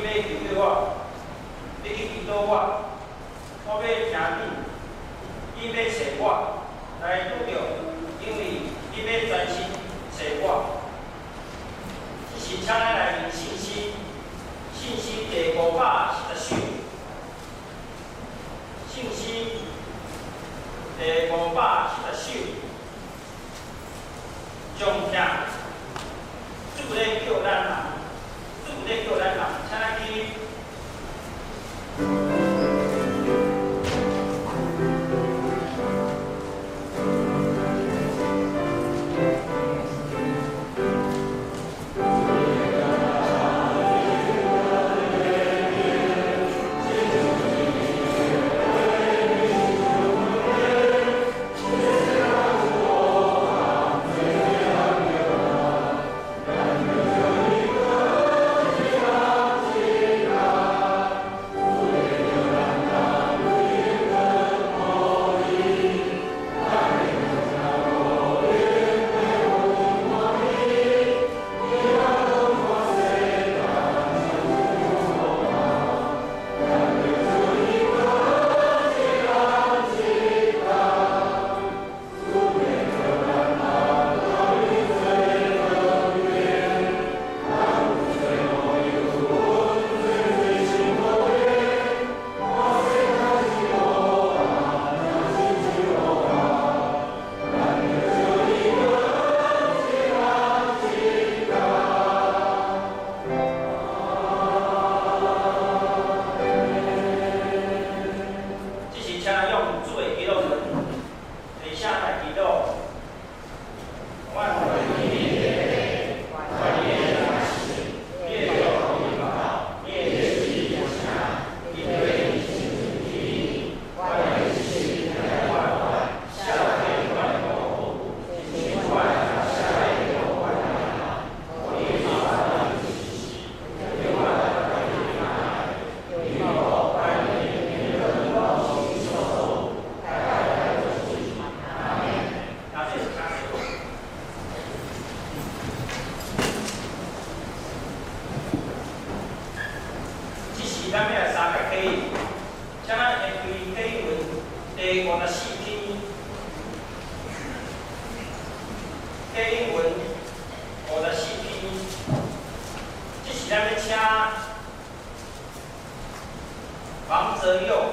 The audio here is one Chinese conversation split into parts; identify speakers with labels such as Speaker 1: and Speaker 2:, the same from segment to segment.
Speaker 1: 你要求对我，你去祈祷我，我要听你，你要找我来拄着，因为你要专心找我。这是请咱来念信息，信息第五百四十首，信息第五百四十首，将听。主咧叫咱人，主咧叫咱人，黑文五十四篇，这是咱们车王泽友。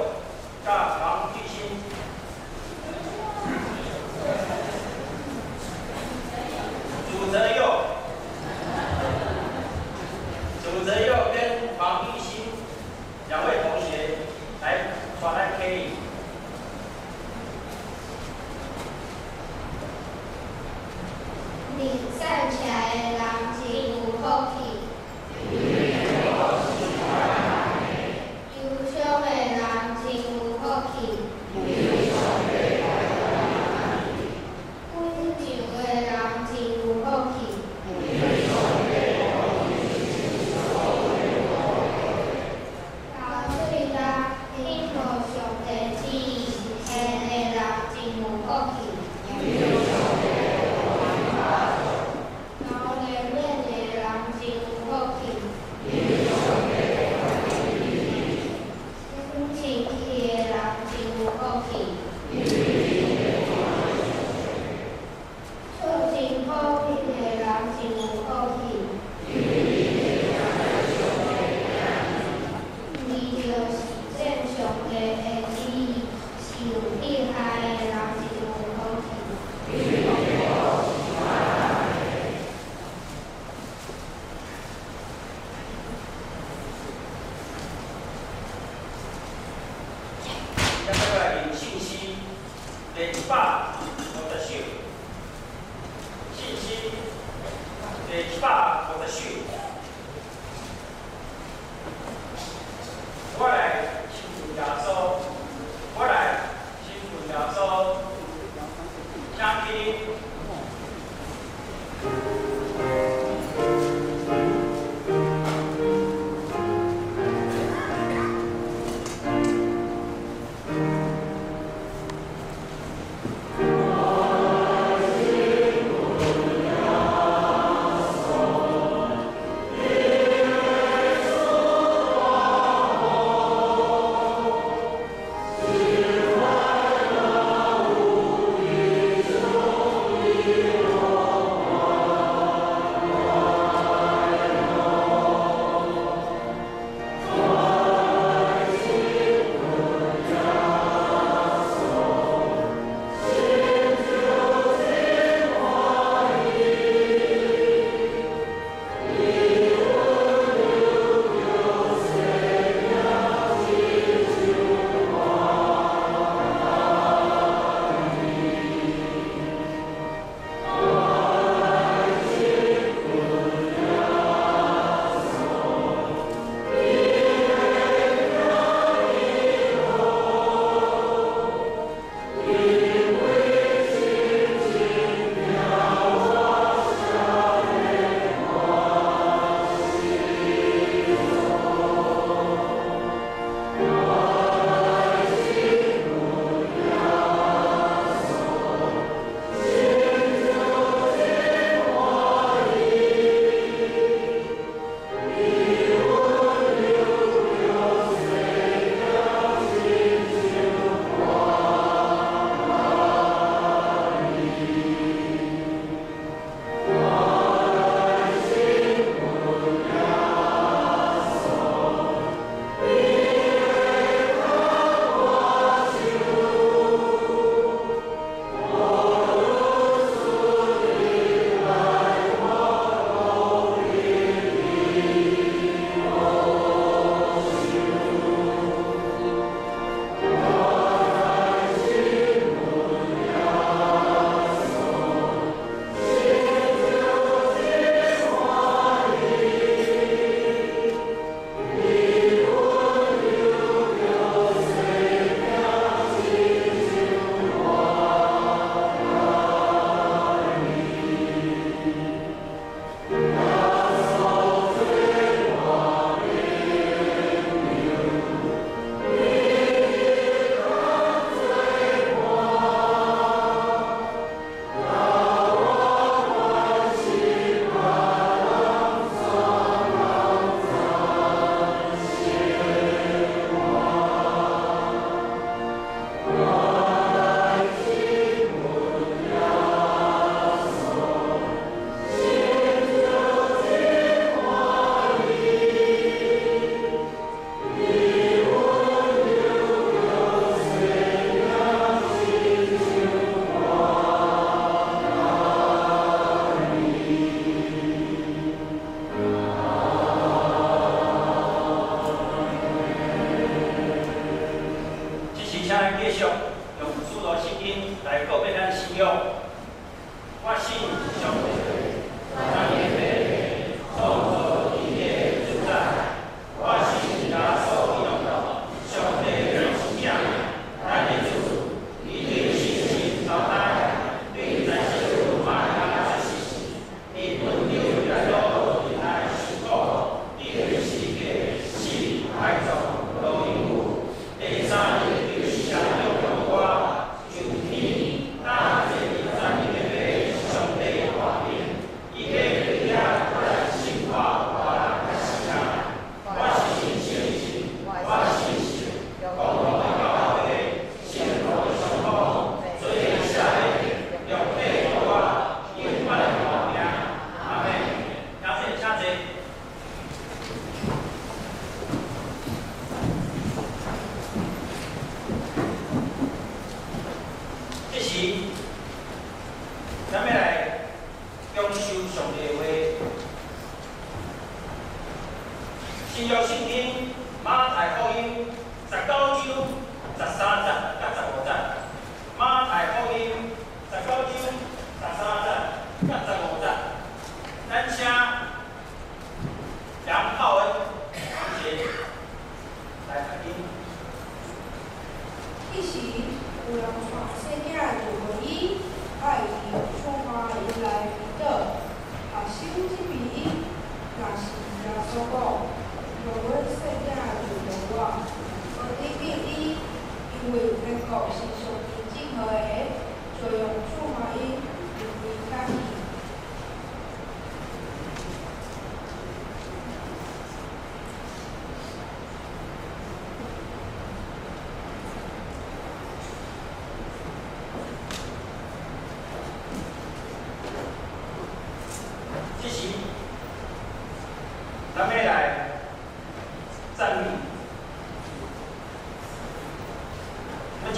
Speaker 1: Nếu bạn muốn xem xét điều gì, hãy nhấn chuông hoa dưới đây.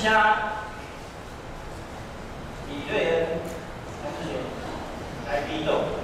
Speaker 1: 加比瑞恩还是谁来比总？